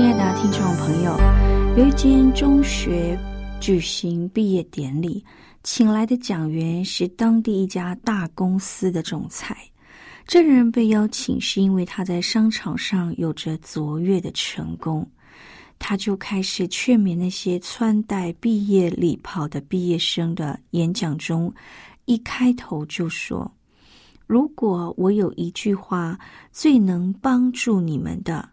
亲爱的听众朋友，有一间中学举行毕业典礼。请来的讲员是当地一家大公司的总裁。这人被邀请是因为他在商场上有着卓越的成功。他就开始劝勉那些穿戴毕业礼袍的毕业生的演讲中，一开头就说：“如果我有一句话最能帮助你们的，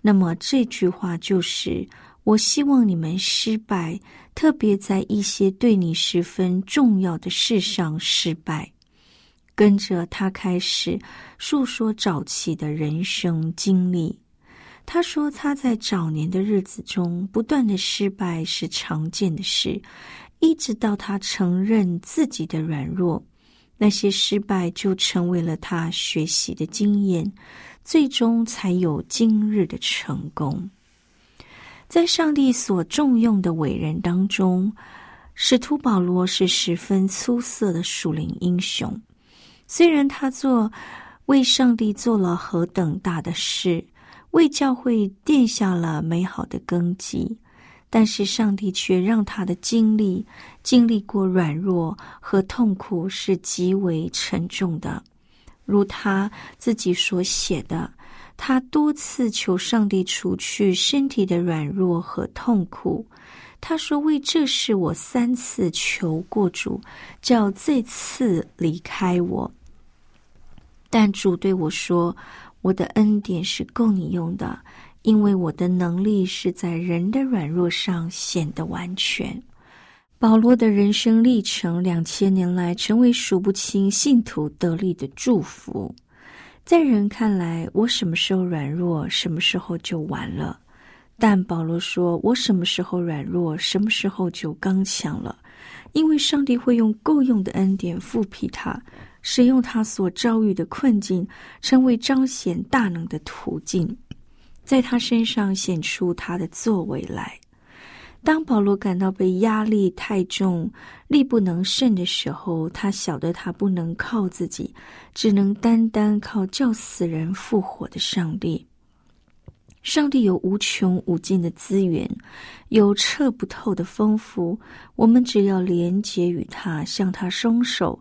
那么这句话就是。”我希望你们失败，特别在一些对你十分重要的事上失败。跟着他开始诉说早期的人生经历。他说他在早年的日子中不断的失败是常见的事，一直到他承认自己的软弱，那些失败就成为了他学习的经验，最终才有今日的成功。在上帝所重用的伟人当中，使徒保罗是十分出色的属灵英雄。虽然他做为上帝做了何等大的事，为教会奠下了美好的根基，但是上帝却让他的经历经历过软弱和痛苦是极为沉重的，如他自己所写的。他多次求上帝除去身体的软弱和痛苦。他说：“为这事，我三次求过主，叫这次离开我。但主对我说：‘我的恩典是够你用的，因为我的能力是在人的软弱上显得完全。’”保罗的人生历程，两千年来成为数不清信徒得力的祝福。在人看来，我什么时候软弱，什么时候就完了。但保罗说：“我什么时候软弱，什么时候就刚强了。”因为上帝会用够用的恩典复辟他，使用他所遭遇的困境，成为彰显大能的途径，在他身上显出他的作为来。当保罗感到被压力太重、力不能胜的时候，他晓得他不能靠自己，只能单单靠叫死人复活的上帝。上帝有无穷无尽的资源，有彻不透的丰富。我们只要连接与他，向他松手，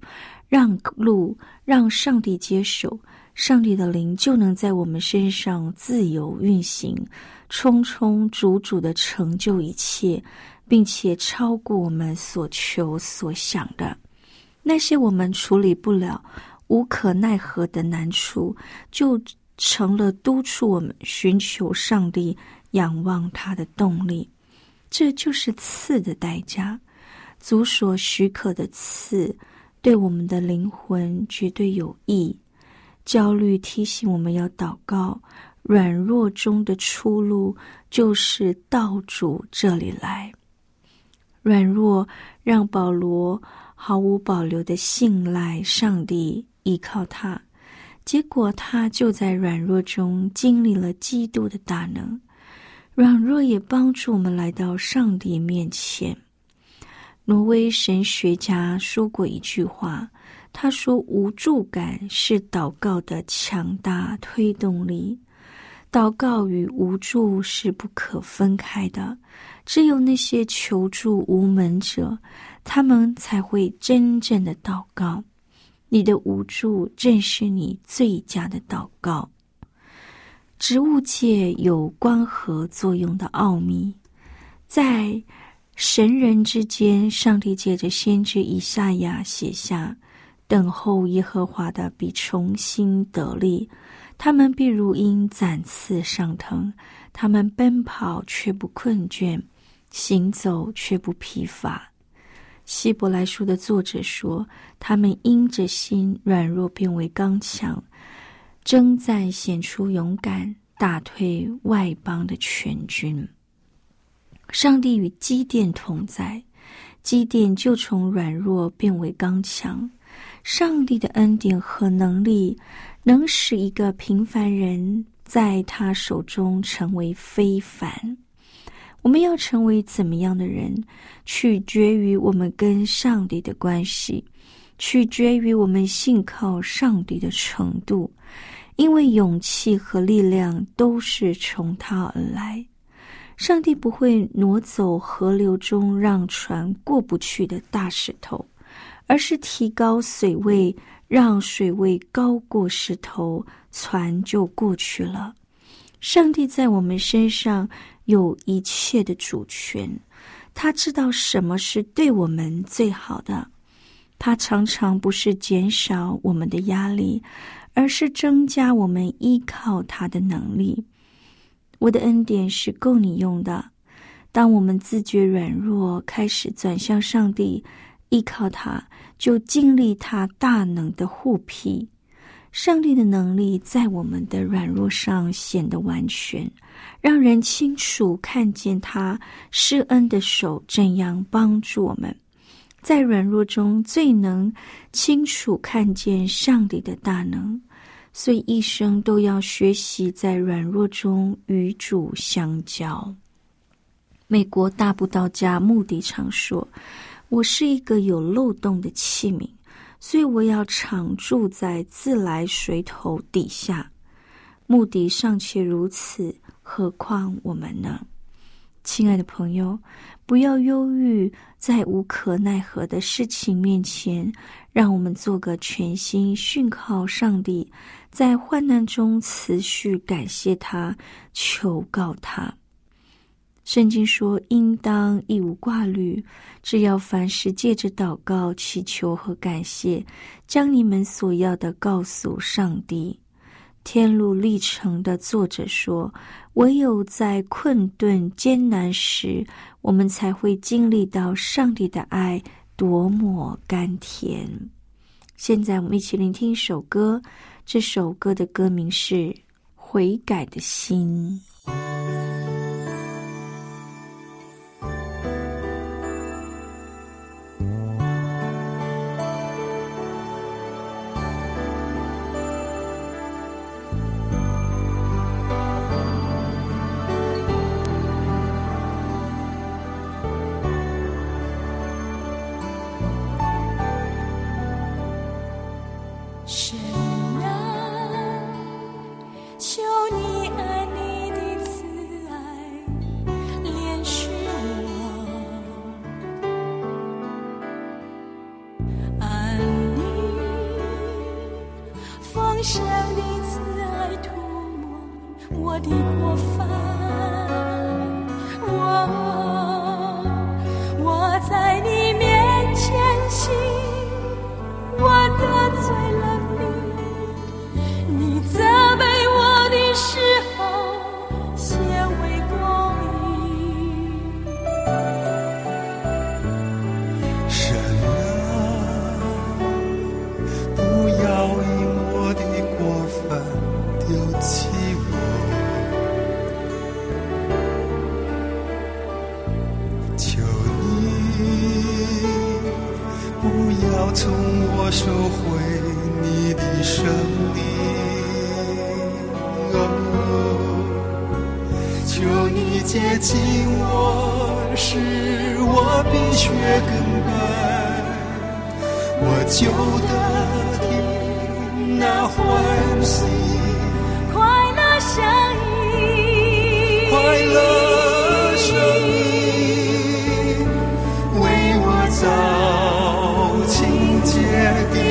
让路，让上帝接手，上帝的灵就能在我们身上自由运行。充充足足的成就一切，并且超过我们所求所想的那些我们处理不了、无可奈何的难处，就成了督促我们寻求上帝、仰望他的动力。这就是赐的代价，足所许可的赐，对我们的灵魂绝对有益。焦虑提醒我们要祷告。软弱中的出路就是到主这里来。软弱让保罗毫无保留的信赖上帝，依靠他，结果他就在软弱中经历了基督的大能。软弱也帮助我们来到上帝面前。挪威神学家说过一句话，他说：“无助感是祷告的强大推动力。”祷告与无助是不可分开的，只有那些求助无门者，他们才会真正的祷告。你的无助正是你最佳的祷告。植物界有光合作用的奥秘，在神人之间，上帝借着先知以赛亚写下：“等候耶和华的必重新得力，他们必如鹰展翅上腾，他们奔跑却不困倦，行走却不疲乏。”希伯来书的作者说：“他们因着心软弱，变为刚强，征战显出勇敢，打退外邦的全军。上帝与基甸同在，基甸就从软弱变为刚强。上帝的恩典和能力，能使一个平凡人在他手中成为非凡。”我们要成为怎么样的人，取决于我们跟上帝的关系，取决于我们信靠上帝的程度。因为勇气和力量都是从他而来。上帝不会挪走河流中让船过不去的大石头，而是提高水位，让水位高过石头，船就过去了。上帝在我们身上。有一切的主权，他知道什么是对我们最好的。他常常不是减少我们的压力，而是增加我们依靠他的能力。我的恩典是够你用的。当我们自觉软弱，开始转向上帝，依靠他，就经历他大能的护庇。上帝的能力在我们的软弱上显得完全。让人清楚看见他施恩的手怎样帮助我们，在软弱中最能清楚看见上帝的大能，所以一生都要学习在软弱中与主相交。美国大布道家穆迪常说：“我是一个有漏洞的器皿，所以我要常住在自来水头底下。”目的尚且如此。何况我们呢，亲爱的朋友，不要忧郁，在无可奈何的事情面前，让我们做个全心信靠上帝，在患难中持续感谢他，求告他。圣经说：“应当一无挂虑，只要凡事借着祷告、祈求和感谢，将你们所要的告诉上帝。”天路历程的作者说：“唯有在困顿艰难时，我们才会经历到上帝的爱多么甘甜。”现在，我们一起聆听一首歌。这首歌的歌名是《悔改的心》。的光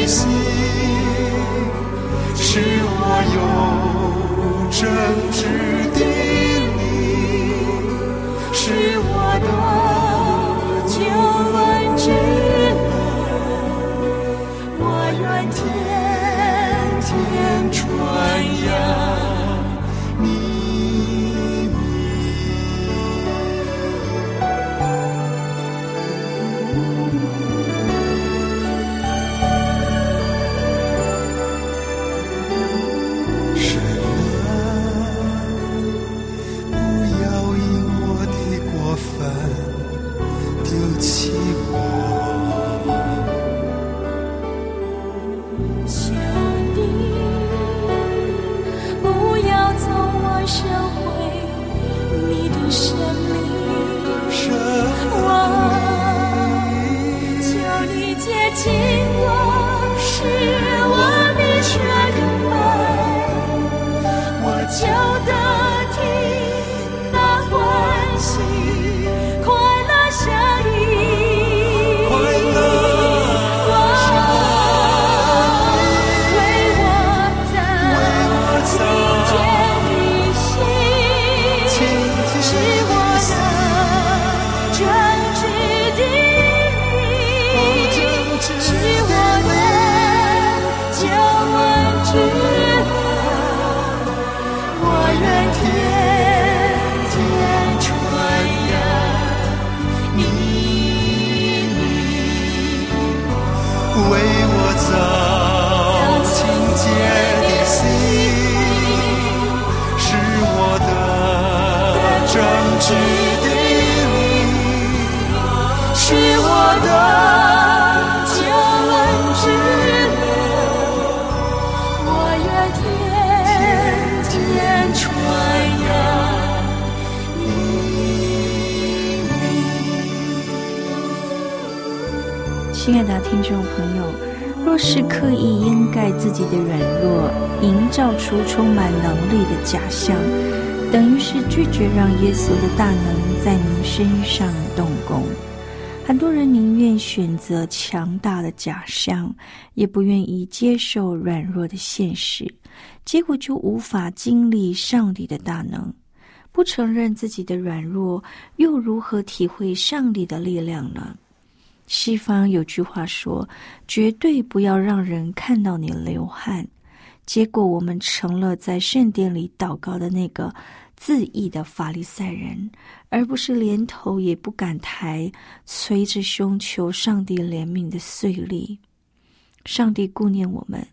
心使我有真夜的心，是我的真挚的你，是我的救恩之乐，我愿天天传扬你名。亲爱的听众朋友，若是刻意掩盖自己的软弱，营造出充满能力的假象，等于是拒绝让耶稣的大能在您身上动工。很多人宁愿选择强大的假象，也不愿意接受软弱的现实，结果就无法经历上帝的大能。不承认自己的软弱，又如何体会上帝的力量呢？西方有句话说：“绝对不要让人看到你流汗。”结果我们成了在圣殿里祷告的那个自义的法利赛人，而不是连头也不敢抬、捶着胸求上帝怜悯的碎粒。上帝顾念我们，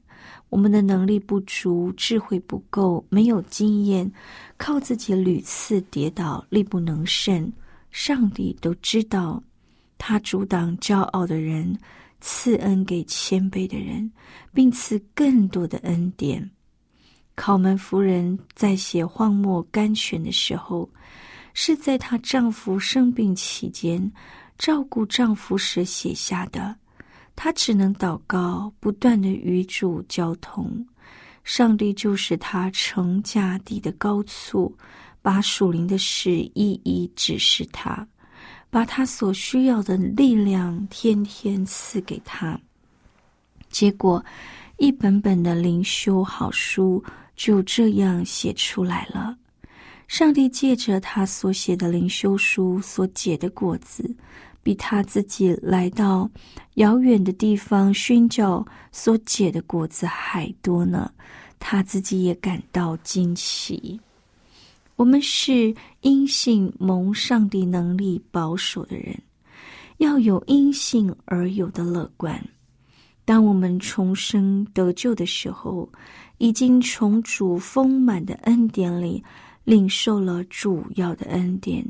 我们的能力不足、智慧不够、没有经验，靠自己屡次跌倒、力不能胜，上帝都知道。他阻挡骄傲的人，赐恩给谦卑的人，并赐更多的恩典。考门夫人在写荒漠甘泉的时候，是在她丈夫生病期间照顾丈夫时写下的。她只能祷告，不断的与主交通，上帝就是她成家地的高处，把属灵的事一一指示她。把他所需要的力量天天赐给他，结果一本本的灵修好书就这样写出来了。上帝借着他所写的灵修书所结的果子，比他自己来到遥远的地方寻找所结的果子还多呢。他自己也感到惊奇。我们是因信蒙上帝能力保守的人，要有因信而有的乐观。当我们重生得救的时候，已经从主丰满的恩典里领受了主要的恩典。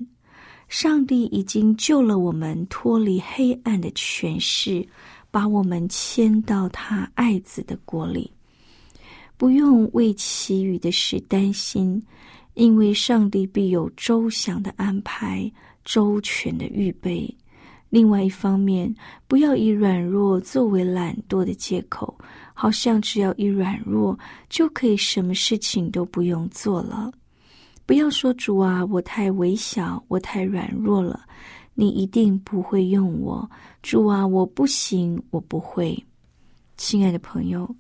上帝已经救了我们脱离黑暗的权势，把我们迁到他爱子的国里，不用为其余的事担心。因为上帝必有周详的安排、周全的预备。另外一方面，不要以软弱作为懒惰的借口，好像只要一软弱就可以什么事情都不用做了。不要说主啊，我太微小，我太软弱了，你一定不会用我。主啊，我不行，我不会。亲爱的朋友。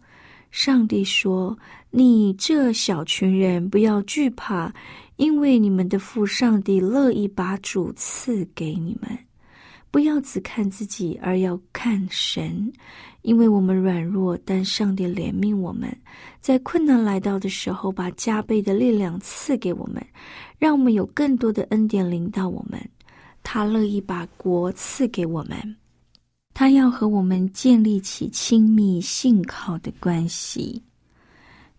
上帝说：“你这小群人，不要惧怕，因为你们的父上帝乐意把主赐给你们。不要只看自己，而要看神，因为我们软弱，但上帝怜悯我们，在困难来到的时候，把加倍的力量赐给我们，让我们有更多的恩典临到我们。他乐意把国赐给我们。”他要和我们建立起亲密信靠的关系。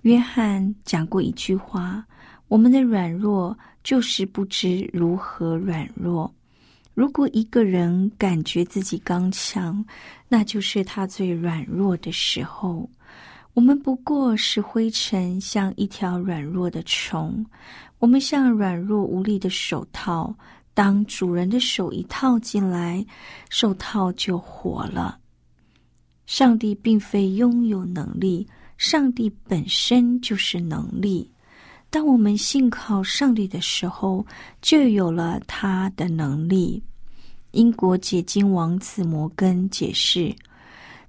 约翰讲过一句话：“我们的软弱就是不知如何软弱。如果一个人感觉自己刚强，那就是他最软弱的时候。我们不过是灰尘，像一条软弱的虫。我们像软弱无力的手套。”当主人的手一套进来，手套就活了。上帝并非拥有能力，上帝本身就是能力。当我们信靠上帝的时候，就有了他的能力。英国解经王子摩根解释，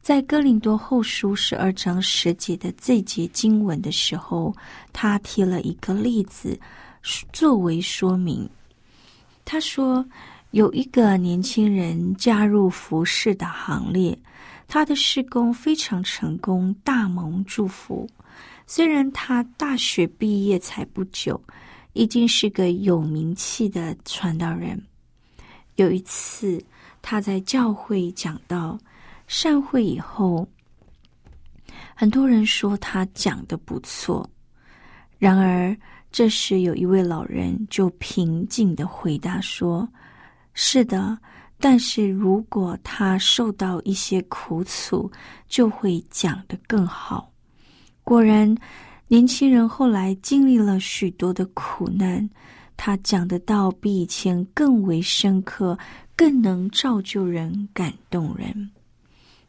在哥林多后书十二章十节的这节经文的时候，他提了一个例子作为说明。他说：“有一个年轻人加入服饰的行列，他的施工非常成功，大蒙祝福。虽然他大学毕业才不久，已经是个有名气的传道人。有一次，他在教会讲到散会以后，很多人说他讲的不错，然而。”这时，有一位老人就平静的回答说：“是的，但是如果他受到一些苦楚，就会讲得更好。”果然，年轻人后来经历了许多的苦难，他讲的道比以前更为深刻，更能造就人、感动人。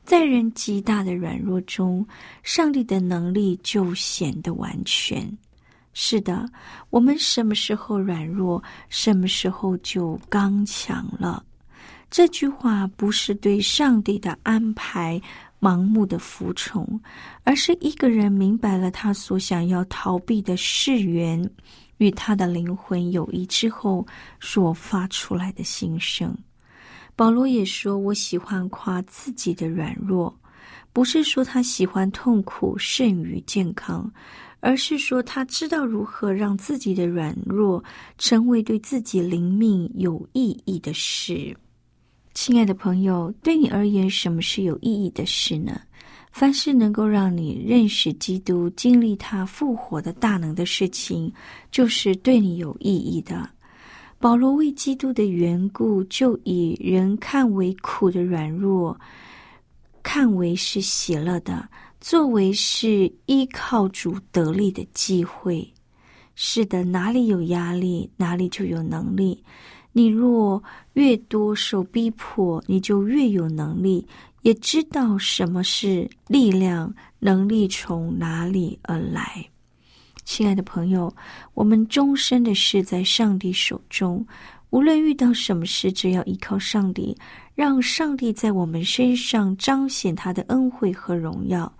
在人极大的软弱中，上帝的能力就显得完全。是的，我们什么时候软弱，什么时候就刚强了。这句话不是对上帝的安排盲目的服从，而是一个人明白了他所想要逃避的事缘与他的灵魂友谊之后所发出来的心声。保罗也说：“我喜欢夸自己的软弱，不是说他喜欢痛苦胜于健康。”而是说，他知道如何让自己的软弱成为对自己灵命有意义的事。亲爱的朋友，对你而言，什么是有意义的事呢？凡是能够让你认识基督、经历他复活的大能的事情，就是对你有意义的。保罗为基督的缘故，就以人看为苦的软弱，看为是喜乐的。作为是依靠主得力的机会，是的，哪里有压力，哪里就有能力。你若越多受逼迫，你就越有能力，也知道什么是力量，能力从哪里而来。亲爱的朋友，我们终身的事在上帝手中，无论遇到什么事，只要依靠上帝。让上帝在我们身上彰显他的恩惠和荣耀，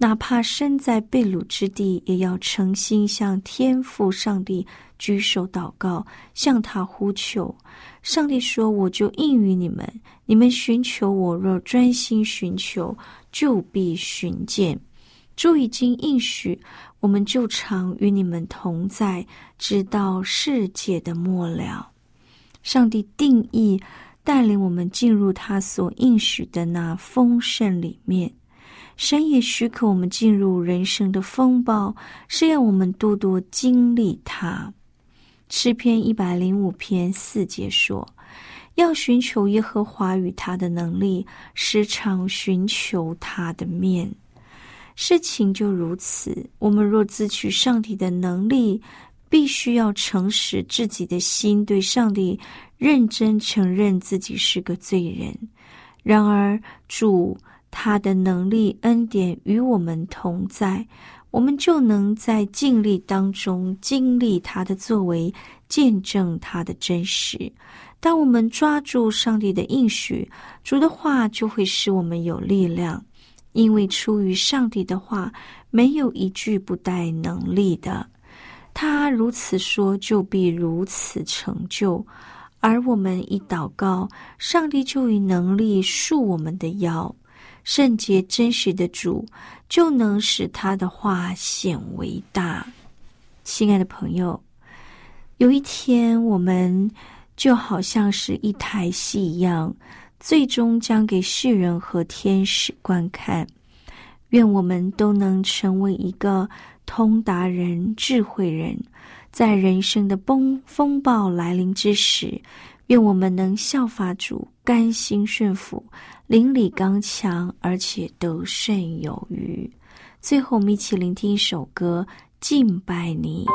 哪怕身在被掳之地，也要诚心向天父上帝举手祷告，向他呼求。上帝说：“我就应于你们，你们寻求我，若专心寻求，就必寻见。”主已经应许，我们就常与你们同在，直到世界的末了。上帝定义。带领我们进入他所应许的那丰盛里面，神也许可我们进入人生的风暴，是要我们多多经历它。诗篇一百零五篇四节说：“要寻求耶和华与他的能力，时常寻求他的面。”事情就如此，我们若自取上帝的能力，必须要诚实自己的心，对上帝。认真承认自己是个罪人，然而主他的能力恩典与我们同在，我们就能在尽力当中经历他的作为，见证他的真实。当我们抓住上帝的应许，主的话就会使我们有力量，因为出于上帝的话没有一句不带能力的。他如此说，就必如此成就。而我们一祷告，上帝就以能力束我们的腰。圣洁真实的主，就能使他的话显为大。亲爱的朋友，有一天我们就好像是一台戏一样，最终将给世人和天使观看。愿我们都能成为一个通达人、智慧人，在人生的崩风暴来临之时，愿我们能效法主，甘心顺服。邻里刚强，而且得胜有余。最后，我们一起聆听一首歌，敬拜你。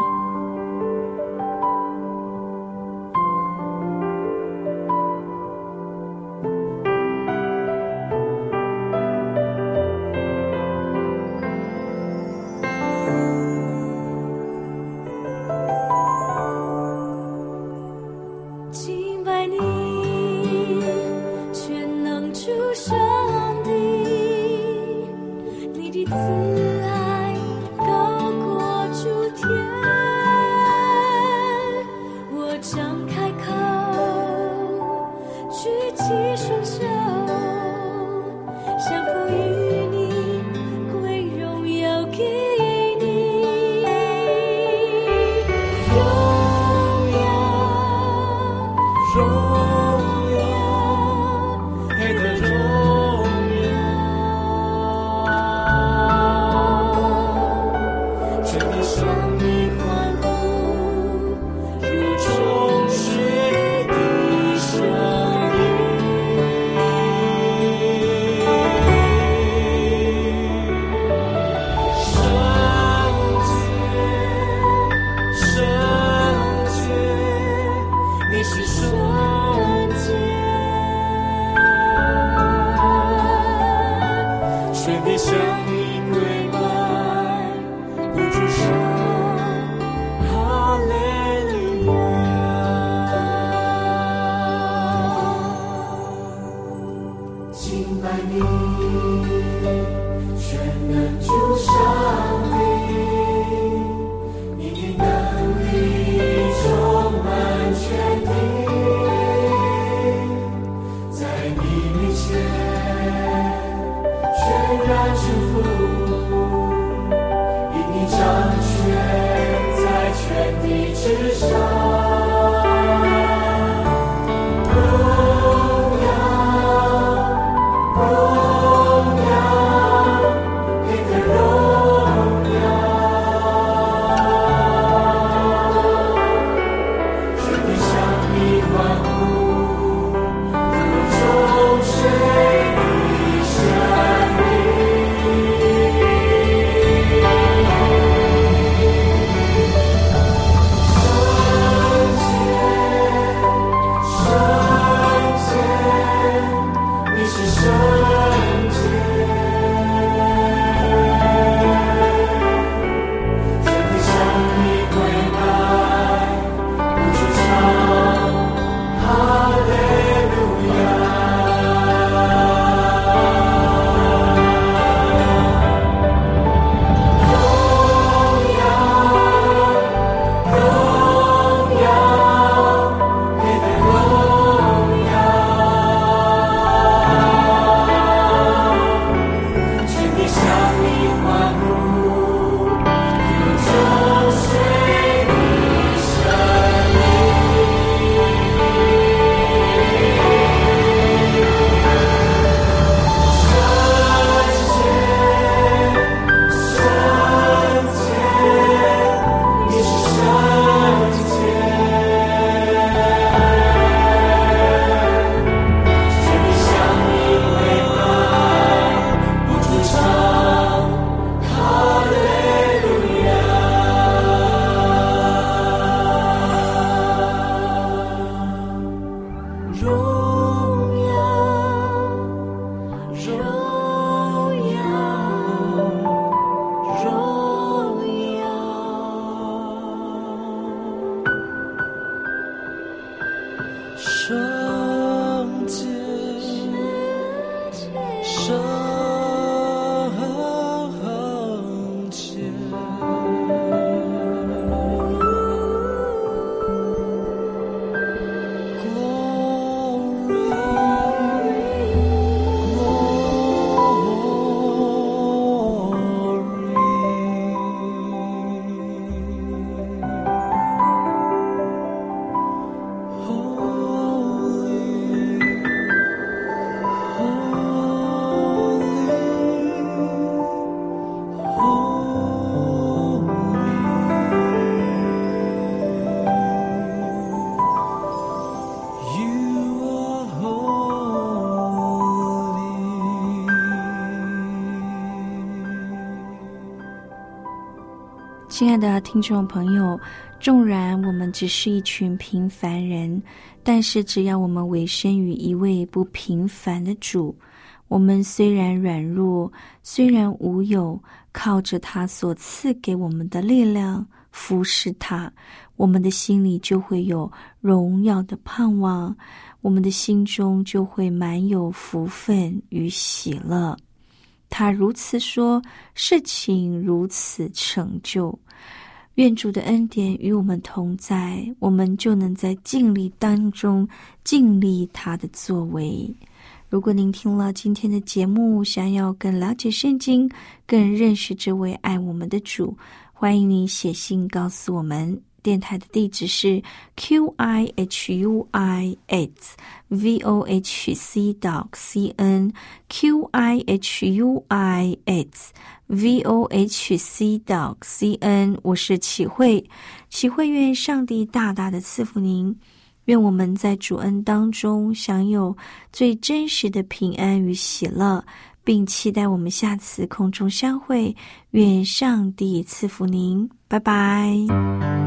亲爱的听众朋友，纵然我们只是一群平凡人，但是只要我们委身于一位不平凡的主，我们虽然软弱，虽然无有，靠着他所赐给我们的力量服侍他，我们的心里就会有荣耀的盼望，我们的心中就会满有福分与喜乐。他如此说，事情如此成就。愿主的恩典与我们同在，我们就能在尽力当中尽力他的作为。如果您听了今天的节目，想要更了解圣经，更认识这位爱我们的主，欢迎您写信告诉我们。电台的地址是 q i h u i h v o h c dot c n q i h u i h v o h c dot c n。我是启慧，启慧愿上帝大大的赐福您，愿我们在主恩当中享有最真实的平安与喜乐，并期待我们下次空中相会。愿上帝赐福您，拜拜。